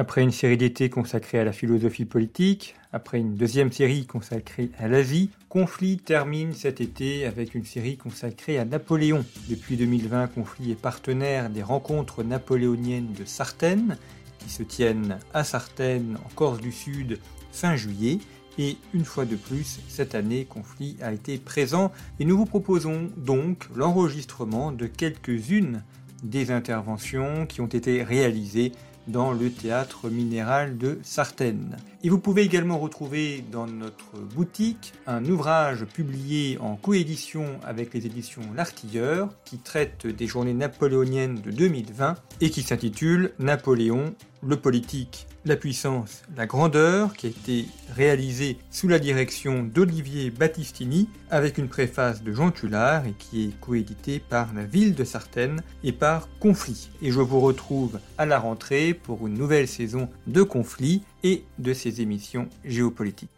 Après une série d'été consacrée à la philosophie politique, après une deuxième série consacrée à l'Asie, Conflit termine cet été avec une série consacrée à Napoléon. Depuis 2020, Conflit est partenaire des rencontres napoléoniennes de Sartène, qui se tiennent à Sartène, en Corse du Sud, fin juillet. Et une fois de plus, cette année, Conflit a été présent et nous vous proposons donc l'enregistrement de quelques-unes des interventions qui ont été réalisées dans le théâtre minéral de Sartène. Et vous pouvez également retrouver dans notre boutique un ouvrage publié en coédition avec les éditions L'Artilleur qui traite des journées napoléoniennes de 2020 et qui s'intitule Napoléon, le politique la puissance, la grandeur, qui a été réalisé sous la direction d'Olivier Battistini, avec une préface de Jean Tullard et qui est coédité par la ville de Sartène et par Conflit. Et je vous retrouve à la rentrée pour une nouvelle saison de Conflit et de ses émissions géopolitiques.